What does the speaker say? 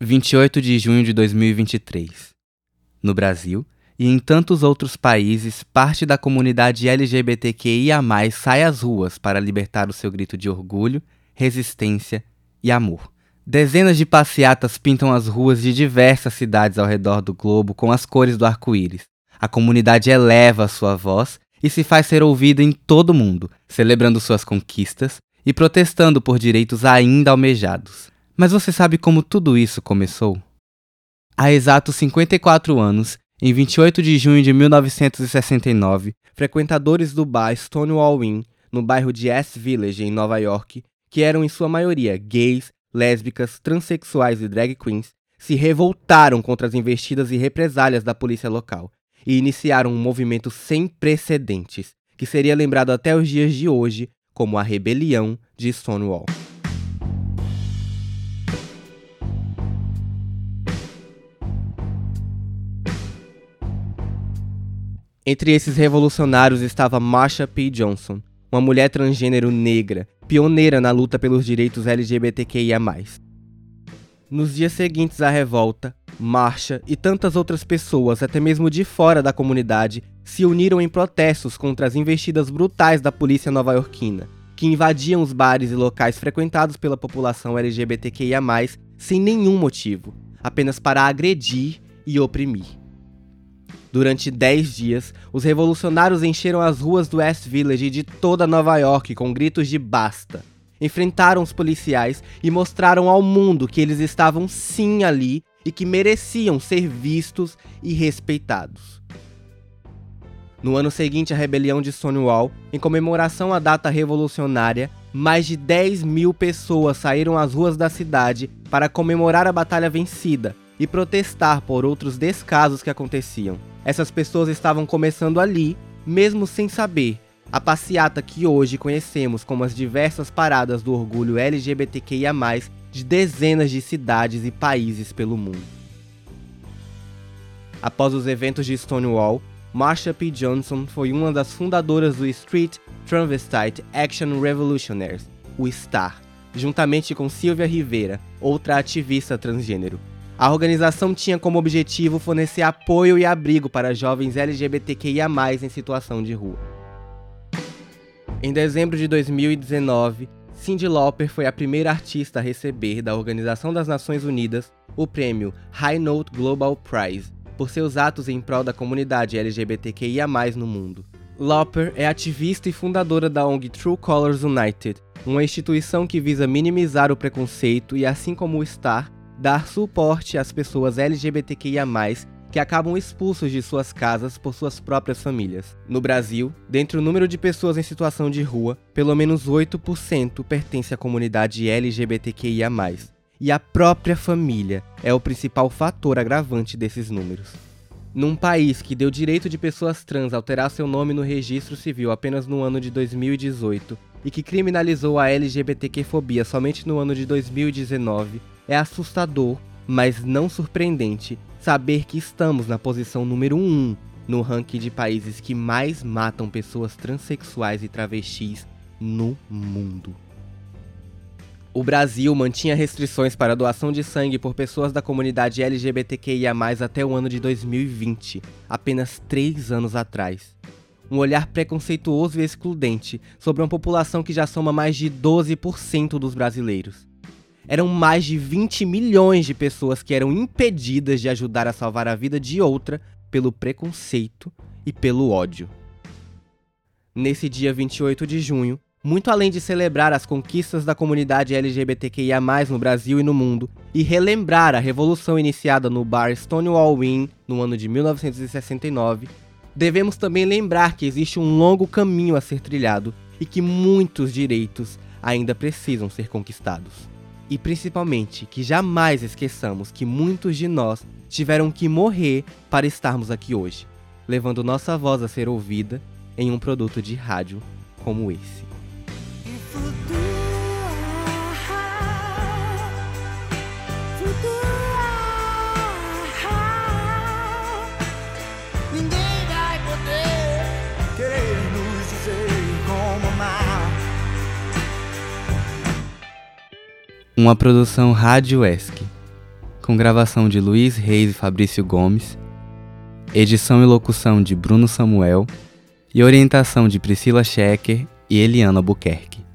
28 de junho de 2023. No Brasil e em tantos outros países, parte da comunidade LGBTQIA+ sai às ruas para libertar o seu grito de orgulho, resistência e amor. Dezenas de passeatas pintam as ruas de diversas cidades ao redor do globo com as cores do arco-íris. A comunidade eleva a sua voz e se faz ser ouvida em todo o mundo, celebrando suas conquistas e protestando por direitos ainda almejados. Mas você sabe como tudo isso começou? Há exatos 54 anos, em 28 de junho de 1969, frequentadores do bar Stonewall Inn, no bairro de East Village, em Nova York, que eram em sua maioria gays, lésbicas, transexuais e drag queens, se revoltaram contra as investidas e represálias da polícia local e iniciaram um movimento sem precedentes, que seria lembrado até os dias de hoje como a Rebelião de Stonewall. Entre esses revolucionários estava Marsha P. Johnson, uma mulher transgênero negra, pioneira na luta pelos direitos LGBTQIA. Nos dias seguintes à revolta, Marsha e tantas outras pessoas, até mesmo de fora da comunidade, se uniram em protestos contra as investidas brutais da polícia nova-iorquina, que invadiam os bares e locais frequentados pela população LGBTQIA, sem nenhum motivo, apenas para agredir e oprimir. Durante 10 dias, os revolucionários encheram as ruas do West Village e de toda Nova York com gritos de basta. Enfrentaram os policiais e mostraram ao mundo que eles estavam sim ali e que mereciam ser vistos e respeitados. No ano seguinte à rebelião de Stonewall, em comemoração à data revolucionária, mais de 10 mil pessoas saíram às ruas da cidade para comemorar a batalha vencida e protestar por outros descasos que aconteciam. Essas pessoas estavam começando ali, mesmo sem saber, a passeata que hoje conhecemos como as diversas paradas do orgulho LGBTQIA, de dezenas de cidades e países pelo mundo. Após os eventos de Stonewall, Marsha P. Johnson foi uma das fundadoras do Street Transvestite Action Revolutionaries, o STAR, juntamente com Sylvia Rivera, outra ativista transgênero. A organização tinha como objetivo fornecer apoio e abrigo para jovens LGBTQIA, em situação de rua. Em dezembro de 2019, Cyndi Lauper foi a primeira artista a receber da Organização das Nações Unidas o prêmio High Note Global Prize por seus atos em prol da comunidade LGBTQIA+ no mundo. Lauper é ativista e fundadora da ONG True Colors United, uma instituição que visa minimizar o preconceito e, assim como o STAR, dar suporte às pessoas LGBTQIA, que acabam expulsos de suas casas por suas próprias famílias. No Brasil, dentre o número de pessoas em situação de rua, pelo menos 8% pertence à comunidade LGBTQIA. E a própria família é o principal fator agravante desses números. Num país que deu direito de pessoas trans alterar seu nome no registro civil apenas no ano de 2018 e que criminalizou a LGBTQ-fobia somente no ano de 2019, é assustador, mas não surpreendente, saber que estamos na posição número 1 no ranking de países que mais matam pessoas transexuais e travestis no mundo. O Brasil mantinha restrições para a doação de sangue por pessoas da comunidade LGBTQIA, até o ano de 2020, apenas três anos atrás. Um olhar preconceituoso e excludente sobre uma população que já soma mais de 12% dos brasileiros eram mais de 20 milhões de pessoas que eram impedidas de ajudar a salvar a vida de outra pelo preconceito e pelo ódio. Nesse dia 28 de junho, muito além de celebrar as conquistas da comunidade LGBTQIA+ no Brasil e no mundo, e relembrar a revolução iniciada no bar Stonewall Inn no ano de 1969, devemos também lembrar que existe um longo caminho a ser trilhado e que muitos direitos ainda precisam ser conquistados. E principalmente que jamais esqueçamos que muitos de nós tiveram que morrer para estarmos aqui hoje, levando nossa voz a ser ouvida em um produto de rádio como esse. Uma produção Rádio ESC, com gravação de Luiz Reis e Fabrício Gomes, edição e locução de Bruno Samuel e orientação de Priscila Schecker e Eliana Buquerque.